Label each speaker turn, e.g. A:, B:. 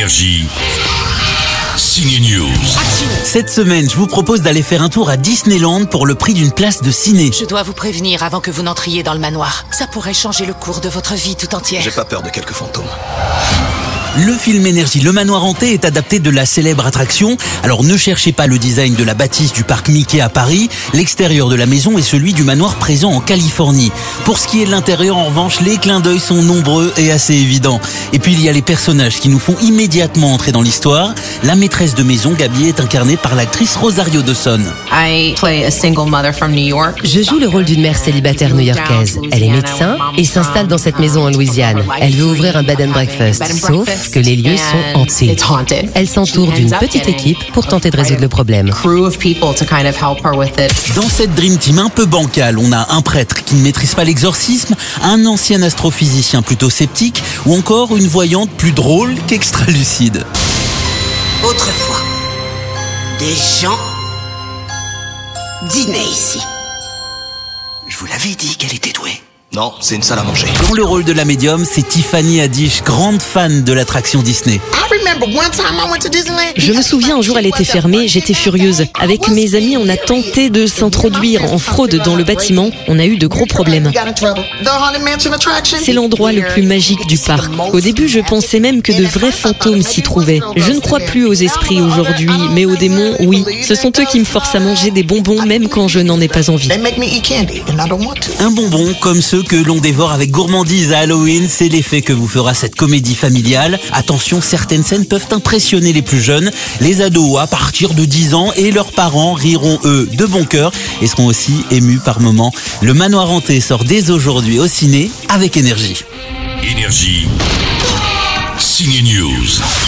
A: Énergie. Signe News.
B: Cette semaine, je vous propose d'aller faire un tour à Disneyland pour le prix d'une place de ciné.
C: Je dois vous prévenir avant que vous n'entriez dans le manoir. Ça pourrait changer le cours de votre vie tout entière.
D: J'ai pas peur de quelques fantômes.
B: Le film Énergie, le manoir hanté est adapté de la célèbre attraction. Alors ne cherchez pas le design de la bâtisse du parc Mickey à Paris. L'extérieur de la maison est celui du manoir présent en Californie. Pour ce qui est de l'intérieur, en revanche, les clins d'œil sont nombreux et assez évidents. Et puis il y a les personnages qui nous font immédiatement entrer dans l'histoire. La maîtresse de maison, Gabi, est incarnée par l'actrice Rosario Dawson.
E: I play a single mother from New York.
F: Je joue le rôle d'une mère célibataire new-yorkaise. Elle est médecin et s'installe dans cette maison en Louisiane. Elle veut ouvrir un bed and breakfast, sauf que les lieux sont hantés. Elle s'entoure d'une petite équipe pour tenter de résoudre le problème.
E: Crew of people to kind of help her with it.
B: Dans cette Dream Team un peu bancale, on a un prêtre qui ne maîtrise pas l'exorcisme, un ancien astrophysicien plutôt sceptique, ou encore une voyante plus drôle qu'extra-lucide.
G: Autrefois, des gens dînaient ici.
D: Je vous l'avais dit qu'elle était douée. Non, c'est une salle à manger.
B: Dans le rôle de la médium, c'est Tiffany Haddish, grande fan de l'attraction Disney.
H: Je me souviens, un jour, elle était fermée, j'étais furieuse. Avec mes amis, on a tenté de s'introduire en fraude dans le bâtiment. On a eu de gros problèmes. C'est l'endroit le plus magique du parc. Au début, je pensais même que de vrais fantômes s'y trouvaient. Je ne crois plus aux esprits aujourd'hui, mais aux démons, oui. Ce sont eux qui me forcent à manger des bonbons même quand je n'en ai pas envie.
B: Un bonbon comme que l'on dévore avec gourmandise à Halloween, c'est l'effet que vous fera cette comédie familiale. Attention, certaines scènes peuvent impressionner les plus jeunes, les ados à partir de 10 ans et leurs parents riront eux de bon cœur et seront aussi émus par moments. Le manoir hanté sort dès aujourd'hui au ciné avec énergie.
A: Énergie. Signe News.